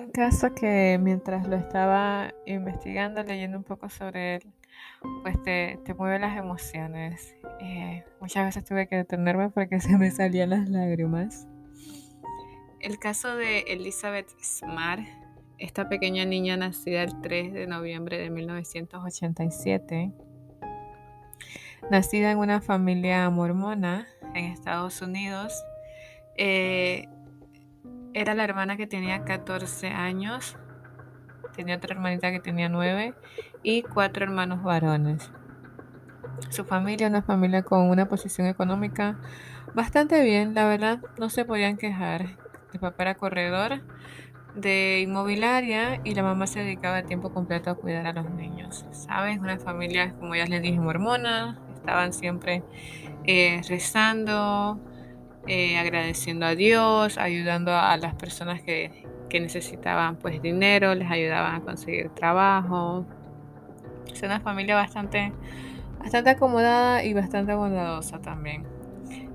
un caso que mientras lo estaba investigando, leyendo un poco sobre él, pues te, te mueve las emociones. Eh, muchas veces tuve que detenerme porque se me salían las lágrimas. El caso de Elizabeth Smart, esta pequeña niña nacida el 3 de noviembre de 1987, nacida en una familia mormona en Estados Unidos, eh, era la hermana que tenía 14 años, tenía otra hermanita que tenía 9 y cuatro hermanos varones. Su familia, una familia con una posición económica bastante bien, la verdad, no se podían quejar. El papá era corredor de inmobiliaria y la mamá se dedicaba a tiempo completo a cuidar a los niños. ¿Sabes? Una familia, como ya les dije, mormona, estaban siempre eh, rezando, eh, agradeciendo a Dios, ayudando a las personas que, que, necesitaban pues dinero, les ayudaban a conseguir trabajo. Es una familia bastante, bastante acomodada y bastante bondadosa también.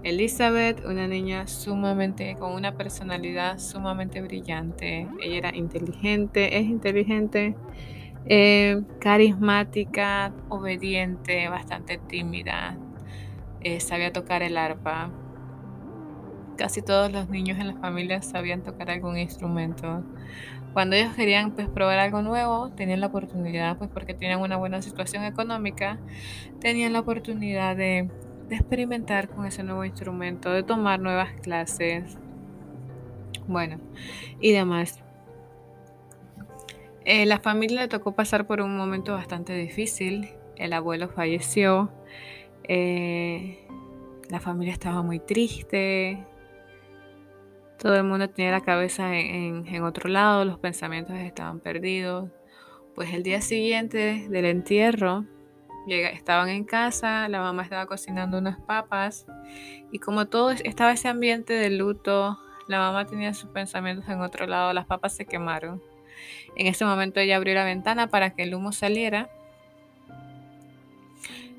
Elizabeth, una niña sumamente, con una personalidad sumamente brillante. Ella era inteligente, es inteligente, eh, carismática, obediente, bastante tímida. Eh, sabía tocar el arpa, casi todos los niños en la familia sabían tocar algún instrumento. Cuando ellos querían pues probar algo nuevo, tenían la oportunidad, pues porque tenían una buena situación económica, tenían la oportunidad de, experimentar con ese nuevo instrumento, de tomar nuevas clases, bueno, y demás. Eh, la familia le tocó pasar por un momento bastante difícil. El abuelo falleció. Eh, la familia estaba muy triste, todo el mundo tenía la cabeza en, otro lado, los pensamientos estaban perdidos. Pues el día siguiente del entierro, estaban en casa, la mamá estaba cocinando unas papas y como todo estaba ese ambiente de luto, la mamá tenía sus pensamientos en otro lado, las papas se quemaron. En ese momento ella abrió la ventana para que el humo saliera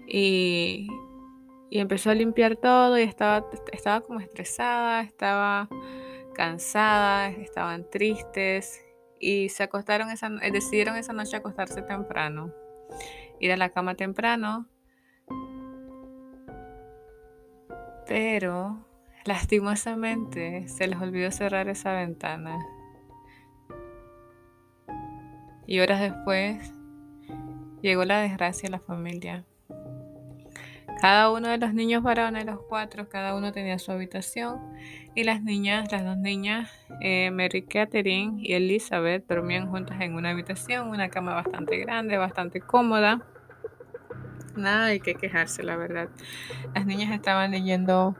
y, y empezó a limpiar todo y estaba, estaba como estresada, estaba cansadas, estaban tristes y se acostaron esa, eh, decidieron esa noche acostarse temprano, ir a la cama temprano, pero lastimosamente se les olvidó cerrar esa ventana. Y horas después llegó la desgracia a la familia. Cada uno de los niños varones, los cuatro, cada uno tenía su habitación y las niñas, las dos niñas, eh, Mary Catherine y Elizabeth, dormían juntas en una habitación, una cama bastante grande, bastante cómoda. Nada hay que quejarse, la verdad. Las niñas estaban leyendo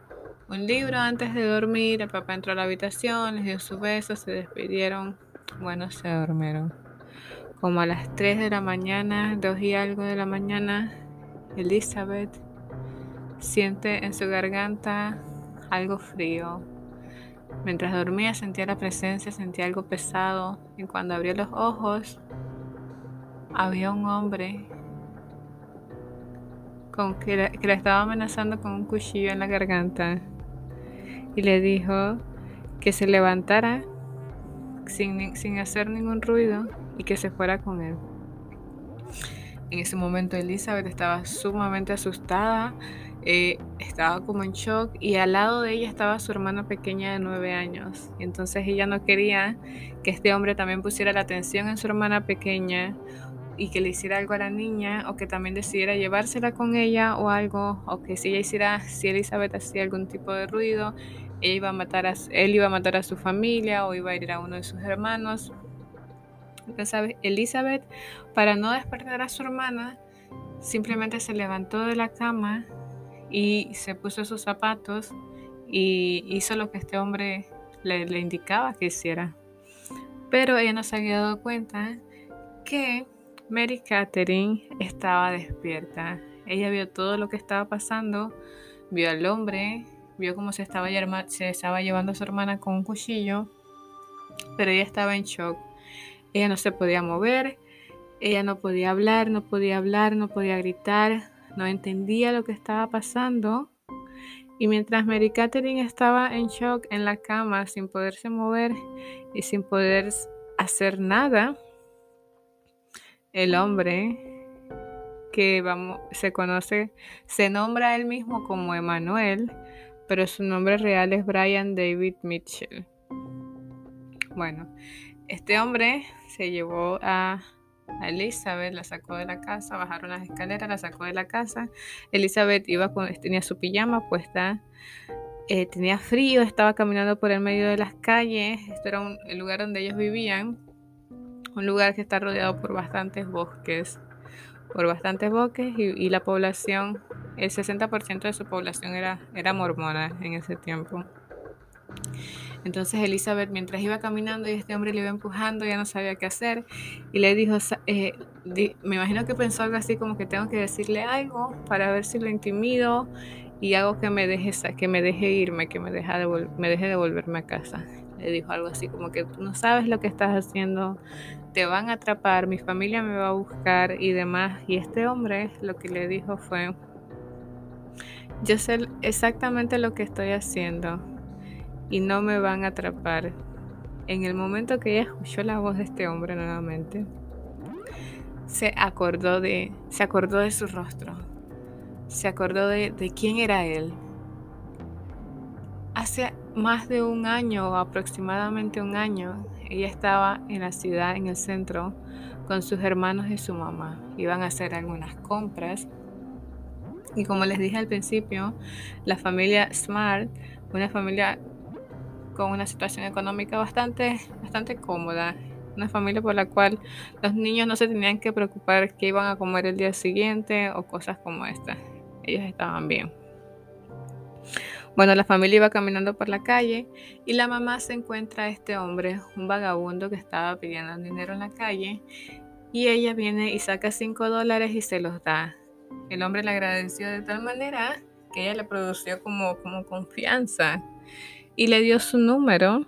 un libro antes de dormir, el papá entró a la habitación, les dio su beso, se despidieron, bueno, se durmieron. Como a las 3 de la mañana, 2 y algo de la mañana, Elizabeth Siente en su garganta algo frío. Mientras dormía sentía la presencia, sentía algo pesado y cuando abrió los ojos había un hombre con que, la, estaba amenazando con un cuchillo en la garganta y le dijo que se levantara sin, sin hacer ningún ruido y que se fuera con él. En ese momento Elizabeth estaba sumamente asustada, eh, estaba como en shock y al lado de ella estaba su hermana pequeña de nueve años. Entonces ella no quería que este hombre también pusiera la atención en su hermana pequeña y que le hiciera algo a la niña o que también decidiera llevársela con ella o algo o que si ella hiciera, si Elizabeth hacía algún tipo de ruido, ella iba a matar a, él iba a matar a su familia o iba a ir a uno de sus hermanos. Entonces Elizabeth, para no despertar a su hermana, simplemente se levantó de la cama y se puso sus zapatos y hizo lo que este hombre le, indicaba que hiciera. Pero ella no se había dado cuenta que Mary Catherine estaba despierta. Ella vio todo lo que estaba pasando, vio al hombre, vio cómo se estaba, se estaba llevando a su hermana con un cuchillo, pero ella estaba en shock. Ella no se podía mover, ella no podía hablar, no podía hablar, no podía gritar, no entendía lo que estaba pasando. Y mientras Mary Catherine estaba en shock en la cama, sin poderse mover y sin poder hacer nada, el hombre que vamos, se conoce, se nombra él mismo como Emanuel, pero su nombre real es Brian David Mitchell. Bueno, este hombre se llevó a, Elizabeth, la sacó de la casa, bajaron las escaleras, la sacó de la casa. Elizabeth iba con, tenía su pijama puesta, eh, tenía frío, estaba caminando por el medio de las calles. Esto era el lugar donde ellos vivían, un lugar que está rodeado por bastantes bosques, por bastantes bosques y, la población, el 60% de su población era, era mormona en ese tiempo. Entonces Elizabeth, mientras iba caminando y este hombre le iba empujando, ya no sabía qué hacer y le dijo, eh, me imagino que pensó algo así como que tengo que decirle algo para ver si lo intimido y hago que me deje, que me deje irme, que me, deja de, me deje devolverme a casa. Le dijo algo así como que no sabes lo que estás haciendo, te van a atrapar, mi familia me va a buscar y demás. Y este hombre lo que le dijo fue, yo sé exactamente lo que estoy haciendo y no me van a atrapar. En el momento que ella escuchó la voz de este hombre nuevamente, se acordó de, se acordó de su rostro, se acordó de, de quién era él. Hace más de un año, o aproximadamente un año, ella estaba en la ciudad, en el centro, con sus hermanos y su mamá. Iban a hacer algunas compras. Y como les dije al principio, la familia Smart, una familia con una situación económica bastante, bastante cómoda. Una familia por la cual los niños no se tenían que preocupar qué iban a comer el día siguiente o cosas como esta. Ellos estaban bien. Bueno, la familia iba caminando por la calle y la mamá se encuentra a este hombre, un vagabundo que estaba pidiendo dinero en la calle y ella viene y saca 5 dólares y se los da. El hombre le agradeció de tal manera que ella le produció como, como confianza y le dio su número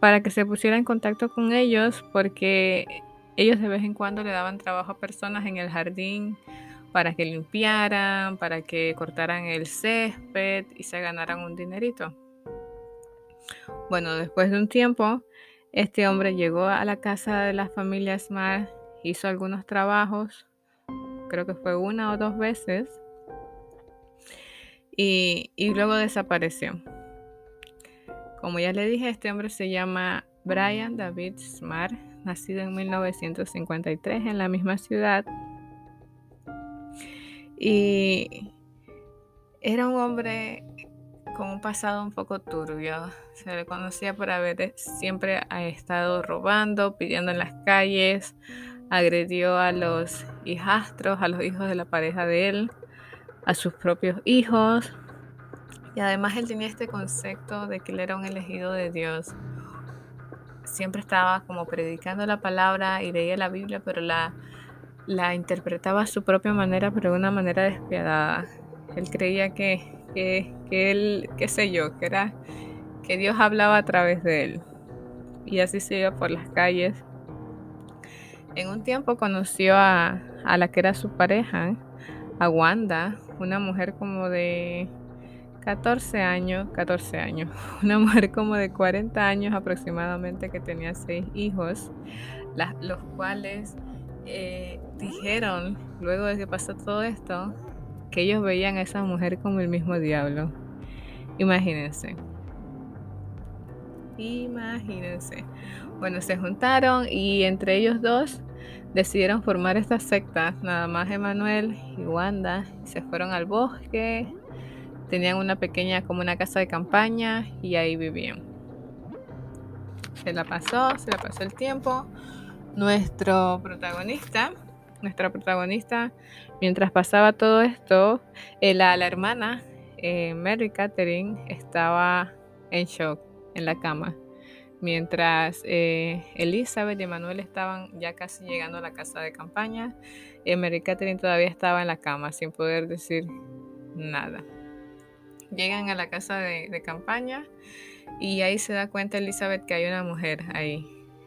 para que se pusiera en contacto con ellos porque ellos de vez en cuando le daban trabajo a personas en el jardín para que limpiaran, para que cortaran el césped y se ganaran un dinerito. Bueno, después de un tiempo, este hombre llegó a la casa de la familia Smart, hizo algunos trabajos, creo que fue una o dos veces, y, y luego desapareció. Como ya le dije, este hombre se llama Brian David Smart, nacido en 1953 en la misma ciudad. Y era un hombre con un pasado un poco turbio. Se le conocía por haber siempre estado robando, pidiendo en las calles, agredió a los hijastros, a los hijos de la pareja de él, a sus propios hijos, y además él tenía este concepto de que él era un elegido de Dios. Siempre estaba como predicando la palabra y leía la Biblia, pero la, la interpretaba a su propia manera, pero de una manera despiadada. Él creía que, que, que él, qué sé yo, que era que Dios hablaba a través de él. Y así se iba por las calles. En un tiempo conoció a, a la que era su pareja, a Wanda, una mujer como de 14 años, 14 años, una mujer como de 40 años aproximadamente que tenía seis hijos, los cuales eh, dijeron, luego de que pasó todo esto, que ellos veían a esa mujer como el mismo diablo. Imagínense. Imagínense. Bueno, se juntaron y entre ellos dos decidieron formar esta secta, nada más Emanuel y Wanda, se fueron al bosque Tenían una pequeña, como una casa de campaña y ahí vivían. Se la pasó, se la pasó el tiempo. Nuestro protagonista, nuestra protagonista, mientras pasaba todo esto, eh, la, la, hermana, eh, Mary Catherine, estaba en shock en la cama. Mientras eh, Elizabeth y Manuel estaban ya casi llegando a la casa de campaña, Mary Catherine todavía estaba en la cama sin poder decir nada. Llegan a la casa de, campaña y ahí se da cuenta Elizabeth que hay una mujer ahí.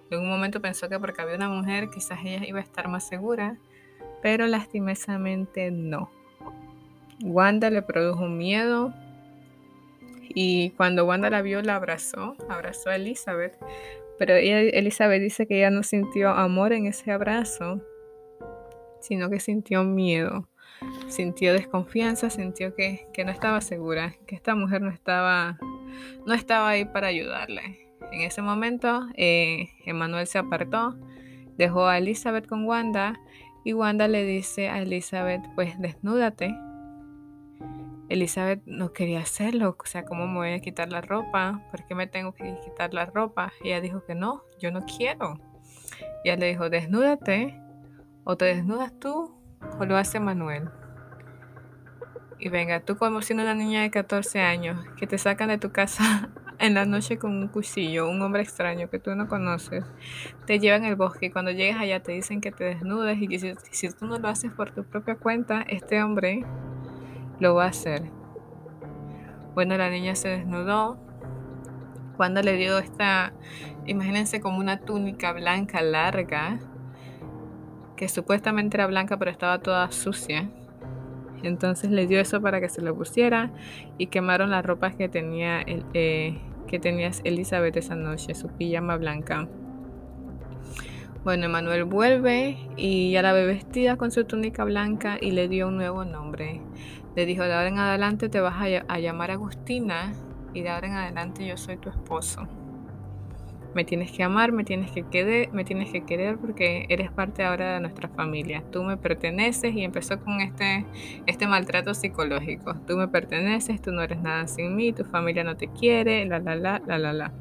En un momento pensó que porque había una mujer quizás ella iba a estar más segura, pero lastimosamente no. Wanda le produjo miedo y cuando Wanda la vio la abrazó, abrazó a Elizabeth, Pero Elizabeth dice que ella no sintió amor en ese abrazo, sino que sintió miedo, sintió desconfianza, sintió que, no estaba segura, que esta mujer no estaba, no estaba ahí para ayudarle. En ese momento, eh, Emmanuel se apartó, dejó a Elizabeth con Wanda y Wanda le dice a Elizabeth, pues desnúdate. Elizabeth no quería hacerlo, o sea, ¿cómo me voy a quitar la ropa? ¿Por qué me tengo que quitar la ropa? ella dijo que no, yo no quiero. Ella le dijo, desnúdate, o te desnudas tú, o lo hace Manuel. Y venga, tú como siendo una niña de 14 años, que te sacan de tu casa en la noche con un cuchillo, un hombre extraño que tú no conoces, te llevan al bosque y cuando llegas allá te dicen que te desnudes y que si, si tú no lo haces por tu propia cuenta, este hombre lo va a hacer. Bueno, la niña se desnudó. Cuando le dio esta, imagínense como una túnica blanca larga, que supuestamente era blanca pero estaba toda sucia. Entonces le dio eso para que se lo pusiera y quemaron las ropas que tenía, eh, que tenía Elizabeth esa noche, su pijama blanca. Bueno, Emanuel vuelve y ya la ve vestida con su túnica blanca y le dio un nuevo nombre. Le dijo, de ahora en adelante te vas a, llamar Agustina y de ahora en adelante yo soy tu esposo. Me tienes que amar, me tienes que, querer, me tienes que querer porque eres parte ahora de nuestra familia. Tú me perteneces y empezó con este, este maltrato psicológico. Tú me perteneces, tú no eres nada sin mí, tu familia no te quiere, la, la, la, la, la, la.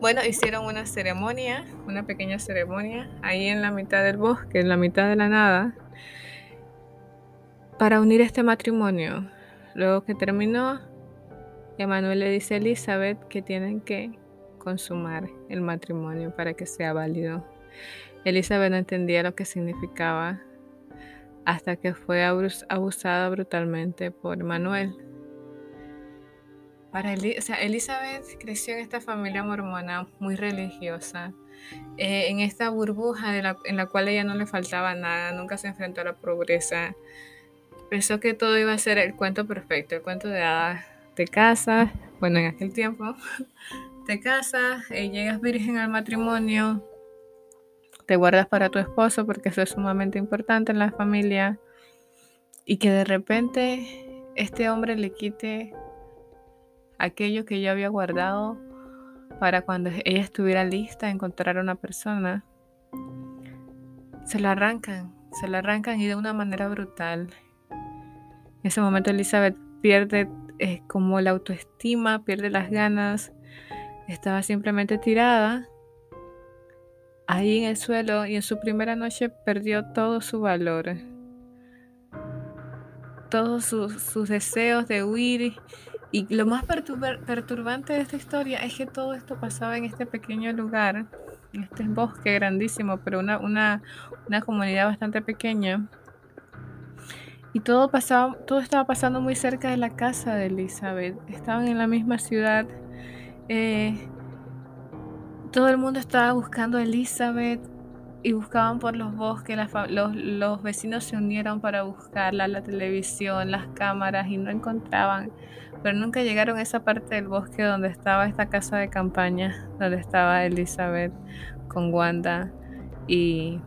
Bueno, hicieron una ceremonia, una pequeña ceremonia, ahí en la mitad del bosque, en la mitad de la nada, para unir este matrimonio. Luego que terminó, Emanuel le dice a Elizabeth que tienen que consumar el matrimonio para que sea válido. Elizabeth no entendía lo que significaba hasta que fue abusada brutalmente por Emanuel. Para Elizabeth creció en esta familia mormona muy religiosa, eh, en esta burbuja en la cual ella no le faltaba nada, nunca se enfrentó a la pobreza. Pensó que todo iba a ser el cuento perfecto, el cuento de hadas. Te casas, bueno, en aquel tiempo, te casas, eh, llegas virgen al matrimonio, te guardas para tu esposo porque eso es sumamente importante en la familia, y que de repente este hombre le quite aquello que yo había guardado para cuando ella estuviera lista a encontrar a una persona, se la arrancan, se la arrancan y de una manera brutal. En ese momento Elizabeth pierde eh, como la autoestima, pierde las ganas, estaba simplemente tirada ahí en el suelo y en su primera noche perdió todo su valor, todos sus deseos de huir y lo más perturbante de esta historia es que todo esto pasaba en este pequeño lugar, en este bosque grandísimo, pero una, una, una comunidad bastante pequeña. Y todo, pasaba, todo estaba pasando muy cerca de la casa de Elizabeth. Estaban en la misma ciudad. Eh, todo el mundo estaba buscando a Elizabeth y buscaban por los bosques. los, vecinos se unieron para buscarla, la televisión, las cámaras y no encontraban pero nunca llegaron a esa parte del bosque donde estaba esta casa de campaña, donde estaba Elizabeth con Wanda y,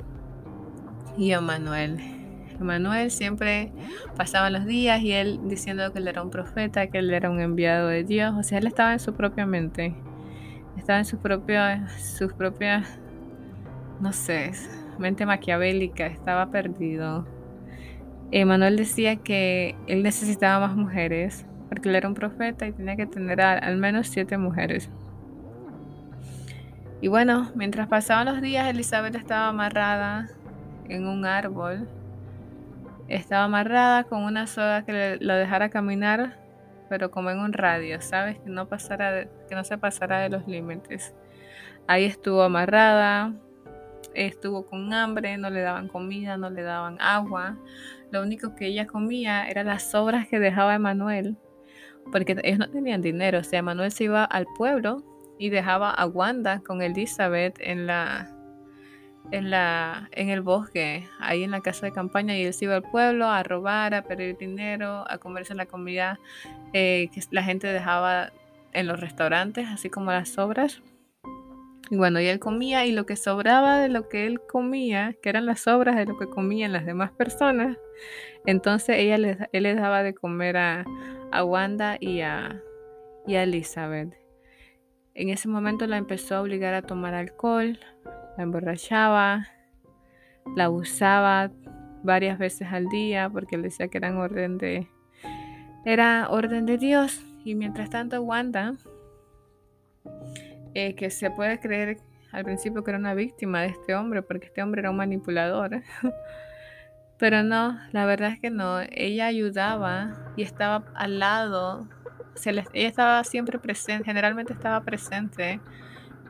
y Emanuel. Emanuel siempre pasaban los días y él diciendo que él era un profeta, que él era un enviado de Dios, o sea, él estaba en su propia mente, estaba en su propia, sus propias, no sé, mente maquiavélica, estaba perdido. Emanuel decía que él necesitaba más mujeres, porque él era un profeta y tenía que tener al menos siete mujeres. Y bueno, mientras pasaban los días, Elizabeth estaba amarrada en un árbol. Estaba amarrada con una soga que lo dejara caminar, pero como en un radio, ¿sabes? Que no, pasara que no se pasara de los límites. Ahí estuvo amarrada, estuvo con hambre, no le daban comida, no le daban agua. Lo único que ella comía eran las sobras que dejaba Emanuel porque ellos no tenían dinero. O sea, Manuel se iba al pueblo y dejaba a Wanda con Elizabeth en la en la en el bosque, ahí en la casa de campaña y él se iba al pueblo a robar, a perder dinero, a comerse la comida eh, que la gente dejaba en los restaurantes, así como las sobras. Y bueno, y él comía y lo que sobraba de lo que él comía, que eran las sobras de lo que comían las demás personas, entonces ella les, él les daba de comer a, a Wanda y a, y a Elizabeth. En ese momento la empezó a obligar a tomar alcohol, la emborrachaba, la usaba varias veces al día porque él decía que eran orden de era orden de Dios. Y mientras tanto Wanda eh, que se puede creer al principio que era una víctima de este hombre porque este hombre era un manipulador. Pero no la verdad es que no. Ella ayudaba y estaba al lado ella estaba siempre presente generalmente estaba presente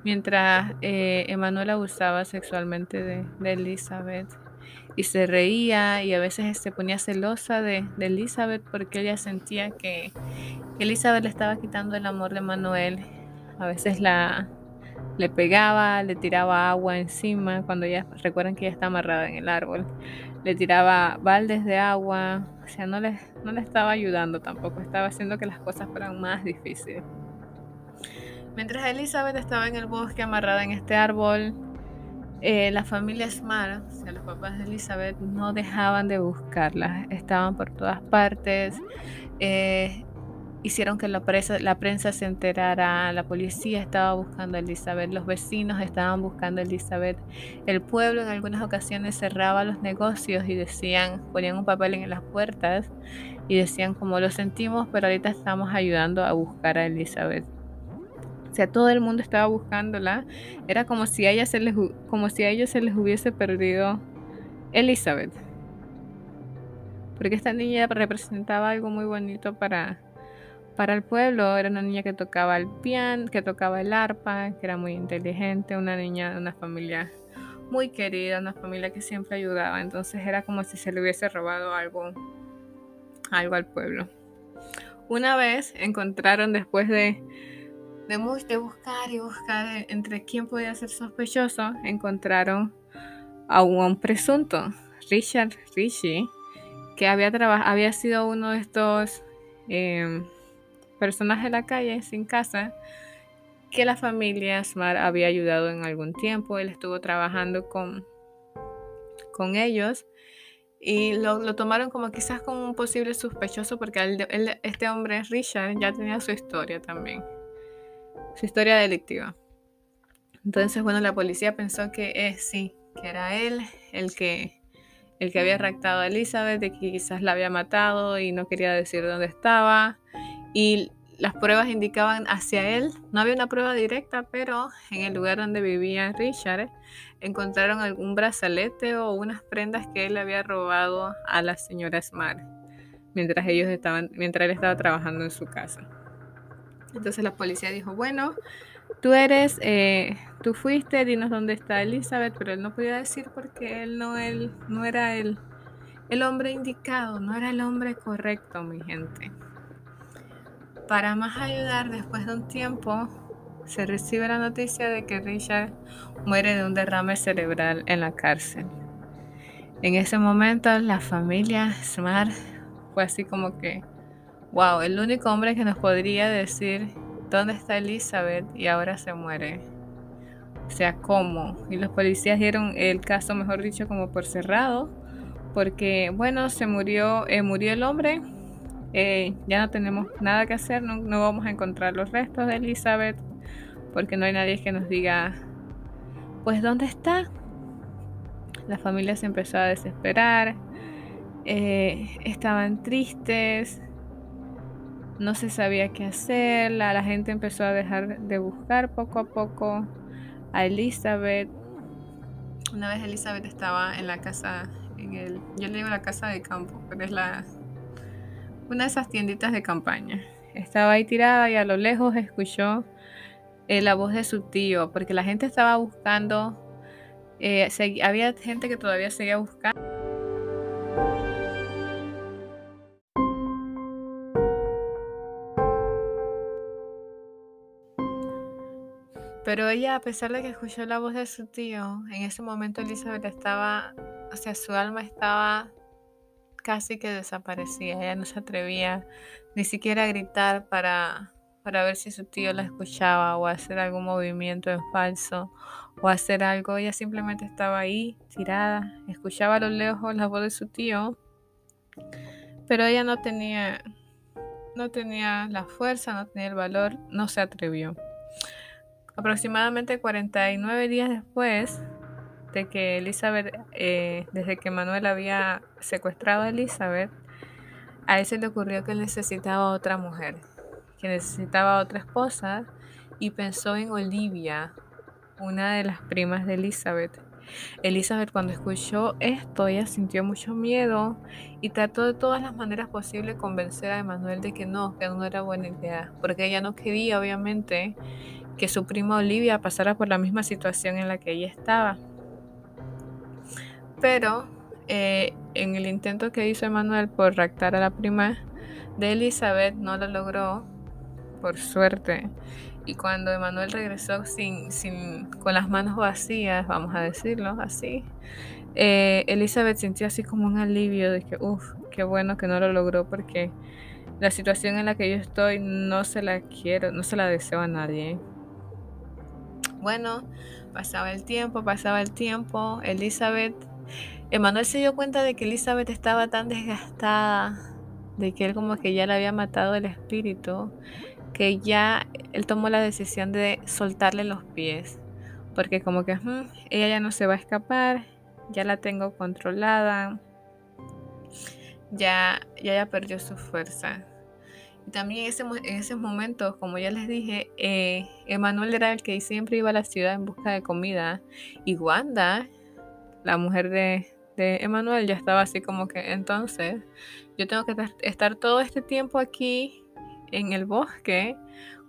mientras eh, Emanuela abusaba sexualmente de, Elizabeth y se reía y a veces se ponía celosa de, Elizabeth porque ella sentía que Elizabeth le estaba quitando el amor de Manuel. A veces la le pegaba, le tiraba agua encima cuando ella recuerdan que ella está amarrada en el árbol. Le tiraba baldes de agua, o sea, no le, no le estaba ayudando tampoco, estaba haciendo que las cosas fueran más difíciles. Mientras Elizabeth estaba en el bosque amarrada en este árbol, eh, la familia Smart, o sea, los papás de Elizabeth, no dejaban de buscarla. Estaban por todas partes. Eh, hicieron que la, la prensa se enterara. La policía estaba buscando a Elizabeth. Los vecinos estaban buscando a Elizabeth. El pueblo en algunas ocasiones cerraba los negocios y decían, ponían un papel en las puertas y decían como lo sentimos, pero ahorita estamos ayudando a buscar a Elizabeth. O sea, todo el mundo estaba buscándola. Era como si a, ella se les, como si a ellos se les hubiese perdido Elizabeth. Porque esta niña representaba algo muy bonito para, para el pueblo. Era una niña que tocaba el piano, que tocaba el arpa, que era muy inteligente, una niña de una familia muy querida, una familia que siempre ayudaba. Entonces era como si se le hubiese robado algo, algo al pueblo. Una vez encontraron después de de, buscar y buscar entre quién podía ser sospechoso, encontraron a un, presunto, Richard Richie, que había, había sido uno de estos em, personajes de la calle sin casa que la familia Smart había ayudado en algún tiempo. Él estuvo trabajando con, con ellos y lo, tomaron como quizás como un posible sospechoso porque este hombre, Richard, ya tenía su historia también su historia delictiva. Entonces, bueno, la policía pensó que es sí, que era él el que, el que había raptado a Elizabeth, de que quizás la había matado y no quería decir dónde estaba. Y las pruebas indicaban hacia él. No había una prueba directa, pero en el lugar donde vivía Richard encontraron algún brazalete o unas prendas que él había robado a la señora Smart mientras ellos estaban, mientras él estaba trabajando en su casa. Entonces la policía dijo, bueno, tú eres, eh, tú fuiste, dinos dónde está Elizabeth, pero él no podía decir porque él no, él, no era el, el hombre indicado, no era el hombre correcto, mi gente. Para más ayudar, después de un tiempo, se recibe la noticia de que Richard muere de un derrame cerebral en la cárcel. En ese momento, la familia Smart fue así como que Wow, el único hombre que nos podría decir dónde está Elizabeth y ahora se muere. O sea, ¿cómo? Y los policías dieron el caso, mejor dicho, como por cerrado, porque, bueno, se murió, eh, murió el hombre, eh, ya no tenemos nada que hacer, no, vamos a encontrar los restos de Elizabeth, porque no hay nadie que nos diga, pues, ¿dónde está? La familia se empezó a desesperar, eh, estaban tristes, no se sabía qué hacer, la, gente empezó a dejar de buscar poco a poco a Elizabeth. Una vez Elizabeth estaba en la casa, en el, yo le digo la casa de campo, pero es la una de esas tienditas de campaña. Estaba ahí tirada y a lo lejos escuchó eh, la voz de su tío, porque la gente estaba buscando, eh, había gente que todavía seguía buscando. Pero ella, a pesar de que escuchó la voz de su tío, en ese momento Elizabeth estaba, o sea, su alma estaba casi que desaparecía. Ella no se atrevía ni siquiera a gritar para, para ver si su tío la escuchaba o hacer algún movimiento en falso o hacer algo. Ella simplemente estaba ahí, tirada, escuchaba a lo lejos la voz de su tío, pero ella no tenía, no tenía la fuerza, no tenía el valor, no se atrevió. Aproximadamente 49 días después de que Elizabeth, eh, desde que Manuel había secuestrado a Elizabeth, a él se le ocurrió que necesitaba otra mujer, que necesitaba otra esposa y pensó en Olivia, una de las primas de Elizabeth. Elizabeth cuando escuchó esto, ella sintió mucho miedo y trató de todas las maneras posibles convencer a Emanuel de que no, que no era buena idea, porque ella no quería obviamente que su prima Olivia pasara por la misma situación en la que ella estaba. Pero eh, en el intento que hizo Emanuel por raptar a la prima de Elizabeth, no lo logró, por suerte. Y cuando Emanuel regresó sin, sin, con las manos vacías, vamos a decirlo así, eh, Elizabeth sintió así como un alivio de que, uff, qué bueno que no lo logró porque la situación en la que yo estoy no se la quiero, no se la deseo a nadie. Bueno, pasaba el tiempo, pasaba el tiempo, Elizabeth Emanuel se dio cuenta de que Elizabeth estaba tan desgastada, de que él como que ya le había matado el espíritu, que ya él tomó la decisión de soltarle los pies, porque como que ella ya no se va a escapar, ya la tengo controlada, ya, ya, ya perdió su fuerza. También en, esos momentos, como ya les dije, eh, Emanuel era el que siempre iba a la ciudad en busca de comida. Y Wanda, la mujer de, de Emanuel, ya estaba así como que entonces yo tengo que estar todo este tiempo aquí en el bosque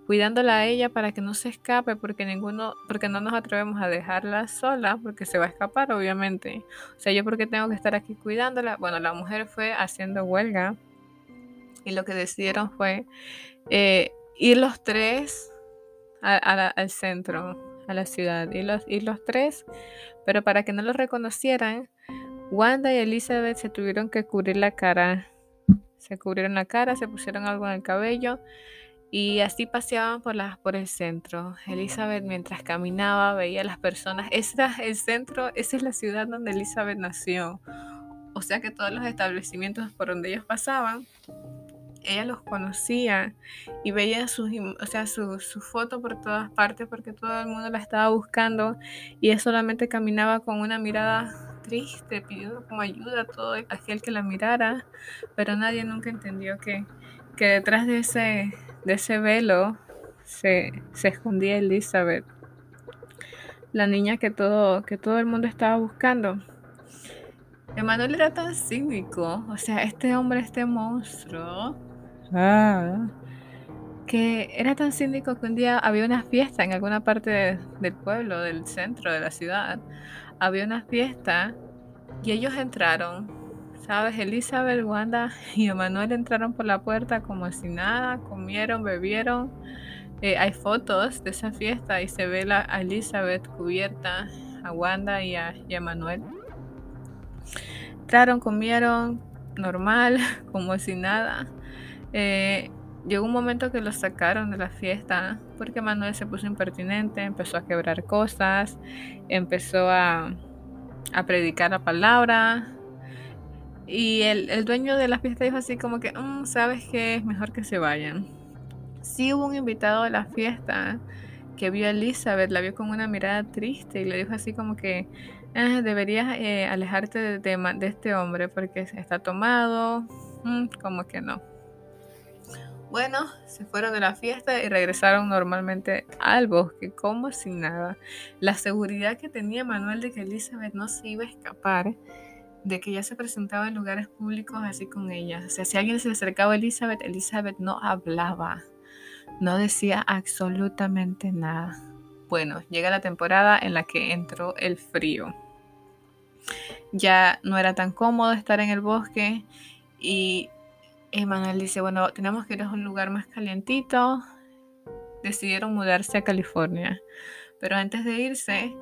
cuidándola a ella para que no se escape porque ninguno porque no nos atrevemos a dejarla sola porque se va a escapar obviamente o sea yo porque tengo que estar aquí cuidándola bueno la mujer fue haciendo huelga y lo que decidieron fue eh, ir los tres al centro a la ciudad y los, ir los tres pero para que no los reconocieran Wanda y Elizabeth se tuvieron que cubrir la cara se cubrieron la cara, se pusieron algo en el cabello y así paseaban por, por el centro. Elizabeth mientras caminaba veía a las personas. Ese es el centro, esa es la ciudad donde Elizabeth nació. O sea que todos los establecimientos por donde ellos pasaban, ella los conocía y veía sus, o sea, su, foto por todas partes porque todo el mundo la estaba buscando y ella solamente caminaba con una mirada triste, pidiendo como ayuda a todo aquel que la mirara, pero nadie nunca entendió que, que detrás de ese, de ese velo se, se escondía Elizabeth, la niña que todo, que todo el mundo estaba buscando. Emanuel era tan cínico, o sea, este hombre, este monstruo, ah, que era tan cínico que un día había una fiesta en alguna parte del pueblo, del centro de la ciudad, había una fiesta y ellos entraron, ¿sabes? Elizabeth, Wanda y Emanuel entraron por la puerta como si nada, comieron, bebieron. Eh, hay fotos de esa fiesta y se ve la, a Elizabeth cubierta, a Wanda y a, Emanuel. Entraron, comieron, normal, como si nada. Eh, llegó un momento que los sacaron de la fiesta porque Manuel se puso impertinente, empezó a quebrar cosas, empezó a, predicar la palabra. Y el, dueño de la fiesta dijo así como que, mm, sabes que es mejor que se vayan. Sí hubo un invitado de la fiesta que vio a Elizabeth, la vio con una mirada triste y le dijo así como que ah, deberías eh, alejarte de, de, este hombre porque está tomado, mm, como que no. Bueno, se fueron de la fiesta y regresaron normalmente al bosque, como sin nada. La seguridad que tenía Manuel de que Elizabeth no se iba a escapar, de que ya se presentaba en lugares públicos así con ella. O sea, si alguien se acercaba a Elizabeth, Elizabeth no hablaba, no decía absolutamente nada. Bueno, llega la temporada en la que entró el frío. Ya no era tan cómodo estar en el bosque y Emanuel dice, bueno, tenemos que ir a un lugar más calientito. Decidieron mudarse a California. Pero antes de irse,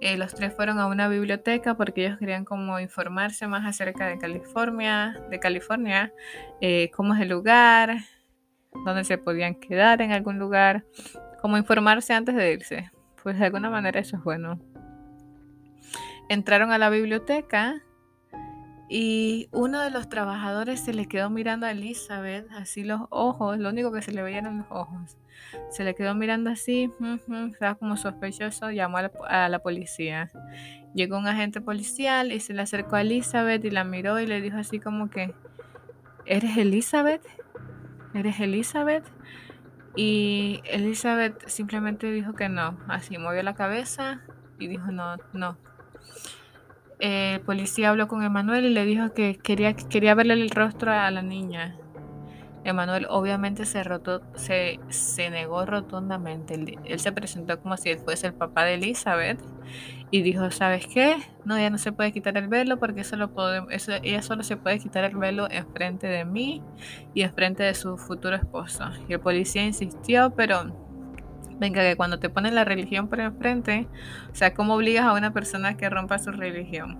eh, los tres fueron a una biblioteca porque ellos querían como informarse más acerca de California, de California, eh, cómo es el lugar, dónde se podían quedar en algún lugar, como informarse antes de irse. Pues de alguna manera eso es bueno. Entraron a la biblioteca y uno de los trabajadores se le quedó mirando a Elizabeth, así los ojos, lo único que se le veían eran los ojos. Se le quedó mirando así, estaba como sospechoso, llamó a la, policía. Llegó un agente policial y se le acercó a Elizabeth y la miró y le dijo así como que, ¿eres Elizabeth? ¿Eres Elizabeth? Y Elizabeth simplemente dijo que no, así movió la cabeza y dijo no, no, el policía habló con Emanuel y le dijo que quería, quería verle el rostro a la niña. Emanuel obviamente se, rotó, se, se negó rotundamente. Él, se presentó como si él fuese el papá de Elizabeth y dijo, ¿sabes qué? No, ya no se puede quitar el velo porque eso lo ella solo se puede quitar el velo enfrente de mí y enfrente de su futuro esposo. Y el policía insistió, pero Venga, que cuando te ponen la religión por enfrente, o sea, ¿cómo obligas a una persona que rompa su religión?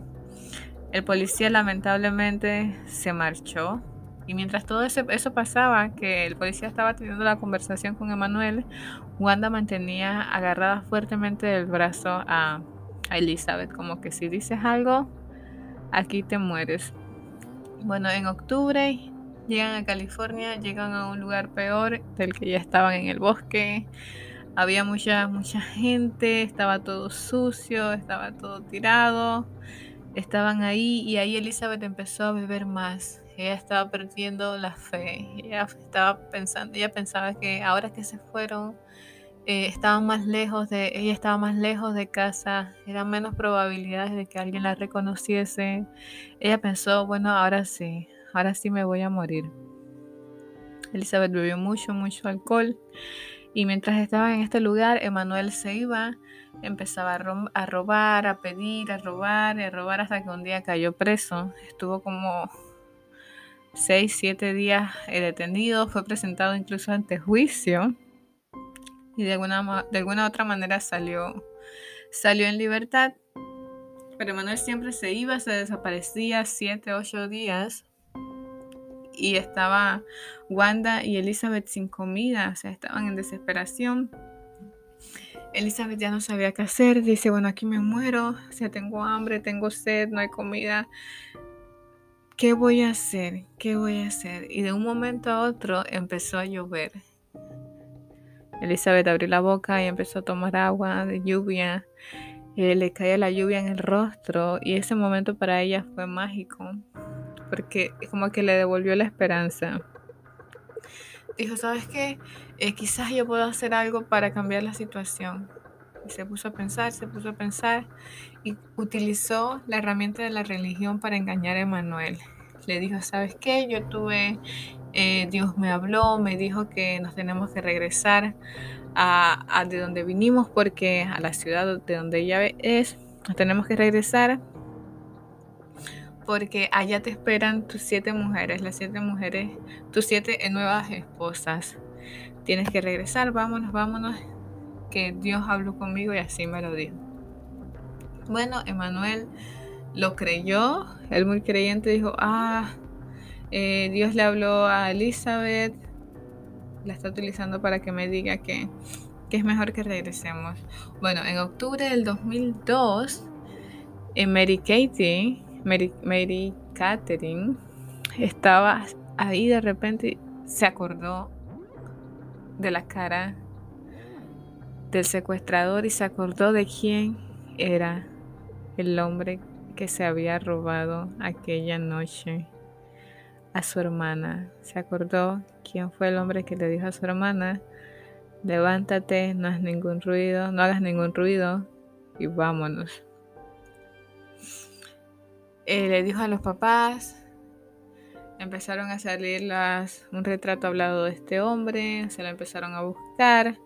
El policía lamentablemente se marchó y mientras todo eso, pasaba, que el policía estaba teniendo la conversación con Emanuel, Wanda mantenía agarrada fuertemente del brazo a, a Elizabeth, como que si dices algo, aquí te mueres. Bueno, en octubre llegan a California, llegan a un lugar peor del que ya estaban en el bosque había mucha, mucha gente, estaba todo sucio, estaba todo tirado, estaban ahí y ahí Elizabeth empezó a beber más. Ella estaba perdiendo la fe, ella estaba pensando, ella pensaba que ahora que se fueron, eh, estaban más lejos de, ella estaba más lejos de casa, eran menos probabilidades de que alguien la reconociese. Ella pensó, bueno, ahora sí, ahora sí me voy a morir. Elizabeth bebió mucho, mucho alcohol y mientras estaba en este lugar, Emanuel se iba, empezaba a, robar, a pedir, a robar, a robar hasta que un día cayó preso. Estuvo como seis, siete días eh, detenido, fue presentado incluso ante juicio y de alguna, de alguna otra manera salió, salió en libertad. Pero Emanuel siempre se iba, se desaparecía siete, ocho días y estaba Wanda y Elizabeth sin comida, o sea, estaban en desesperación. Elizabeth ya no sabía qué hacer, dice, bueno, aquí me muero, o sea, tengo hambre, tengo sed, no hay comida. ¿Qué voy a hacer? ¿Qué voy a hacer? Y de un momento a otro empezó a llover. Elizabeth abrió la boca y empezó a tomar agua de lluvia. Eh, le caía la lluvia en el rostro y ese momento para ella fue mágico porque como que le devolvió la esperanza. Dijo, ¿sabes qué? Eh, quizás yo puedo hacer algo para cambiar la situación. Y se puso a pensar, se puso a pensar y utilizó la herramienta de la religión para engañar a Emanuel. Le dijo, ¿sabes qué? Yo tuve, eh, Dios me habló, me dijo que nos tenemos que regresar a, a de donde vinimos porque a la ciudad de donde ella es, nos tenemos que regresar porque allá te esperan tus siete mujeres, las siete mujeres, tus siete nuevas esposas. Tienes que regresar, vámonos, vámonos, que Dios habló conmigo y así me lo dijo. Bueno, Emanuel lo creyó, él muy creyente dijo, ah, eh, Dios le habló a Elizabeth, la está utilizando para que me diga que, que es mejor que regresemos. Bueno, en octubre del 2002, en Mary Katie Mary, Catherine estaba ahí de repente se acordó de la cara del secuestrador y se acordó de quién era el hombre que se había robado aquella noche a su hermana. Se acordó quién fue el hombre que le dijo a su hermana, levántate, no hagas ningún ruido, no hagas ningún ruido y vámonos. Eh, le dijo a los papás, empezaron a salir las, un retrato hablado de este hombre, se lo empezaron a buscar.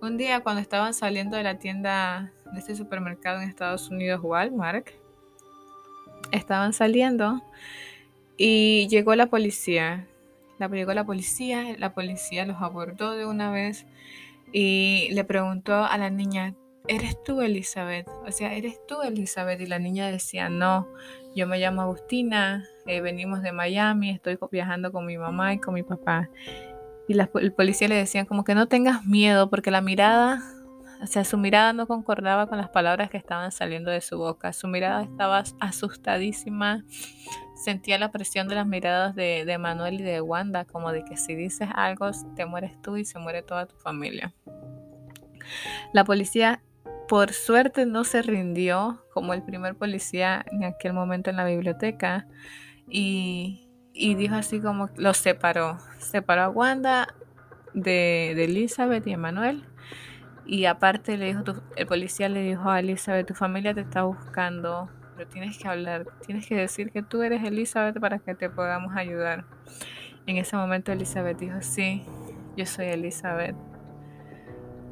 Un día cuando estaban saliendo de la tienda de este supermercado en Estados Unidos, Walmart, estaban saliendo y llegó la policía. La, llegó la policía, la policía los abordó de una vez y le preguntó a la niña, ¿eres tú Elizabeth? O sea, ¿eres tú Elizabeth? Y la niña decía, no, yo me llamo Agustina, eh, venimos de Miami, estoy viajando con mi mamá y con mi papá. y el policía le decían como que no tengas miedo porque la mirada, o sea, su mirada no concordaba con las palabras que estaban saliendo de su boca. Su mirada estaba asustadísima. Sentía la presión de las miradas de Manuel y de Wanda, como de que si dices algo, te mueres tú y se muere toda tu familia. La policía, por suerte, no se rindió como el primer policía en aquel momento en la biblioteca y y dijo así como los separó. Separó a Wanda de, Elizabeth y Emanuel. Y aparte le dijo, el policía le dijo a Elizabeth, tu familia te está buscando, pero tienes que hablar, tienes que decir que tú eres Elizabeth para que te podamos ayudar. En ese momento Elizabeth dijo, sí, yo soy Elizabeth.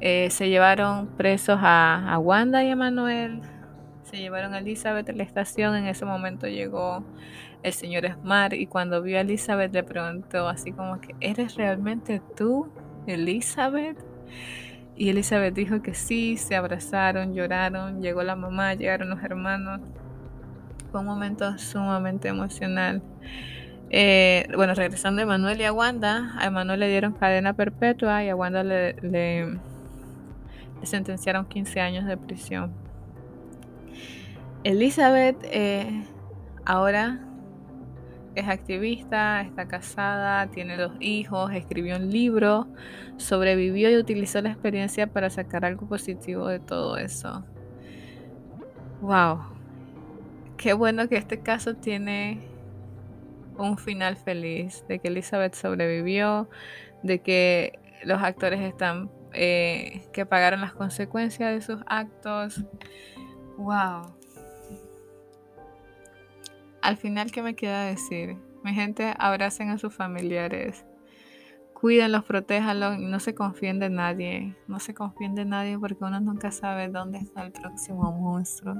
Eh, se llevaron presos a, a Wanda y a Manuel. Se llevaron a Elizabeth a la estación. En ese momento llegó el señor Smart y cuando vio a Elizabeth le preguntó así como que, ¿eres realmente tú, Elizabeth? Y Elizabeth dijo que sí, se abrazaron, lloraron, llegó la mamá, llegaron los hermanos. Fue un momento sumamente emocional. Eh, bueno, regresando a Emanuel y a Wanda, a Emanuel le dieron cadena perpetua y a Wanda le, le sentenciaron 15 años de prisión. Elizabeth eh, ahora es activista, está casada, tiene dos hijos, escribió un libro, sobrevivió y utilizó la experiencia para sacar algo positivo de todo eso. Wow. Qué bueno que este caso tiene un final feliz, de que Elizabeth sobrevivió, de que los actores están eh, que pagaron las consecuencias de sus actos. ¡Wow! Al final, ¿qué me queda decir? Mi gente, abracen a sus familiares. Cuídenlos, protéjanlos y no se confíen de nadie. No se confíen de nadie porque uno nunca sabe dónde está el próximo monstruo.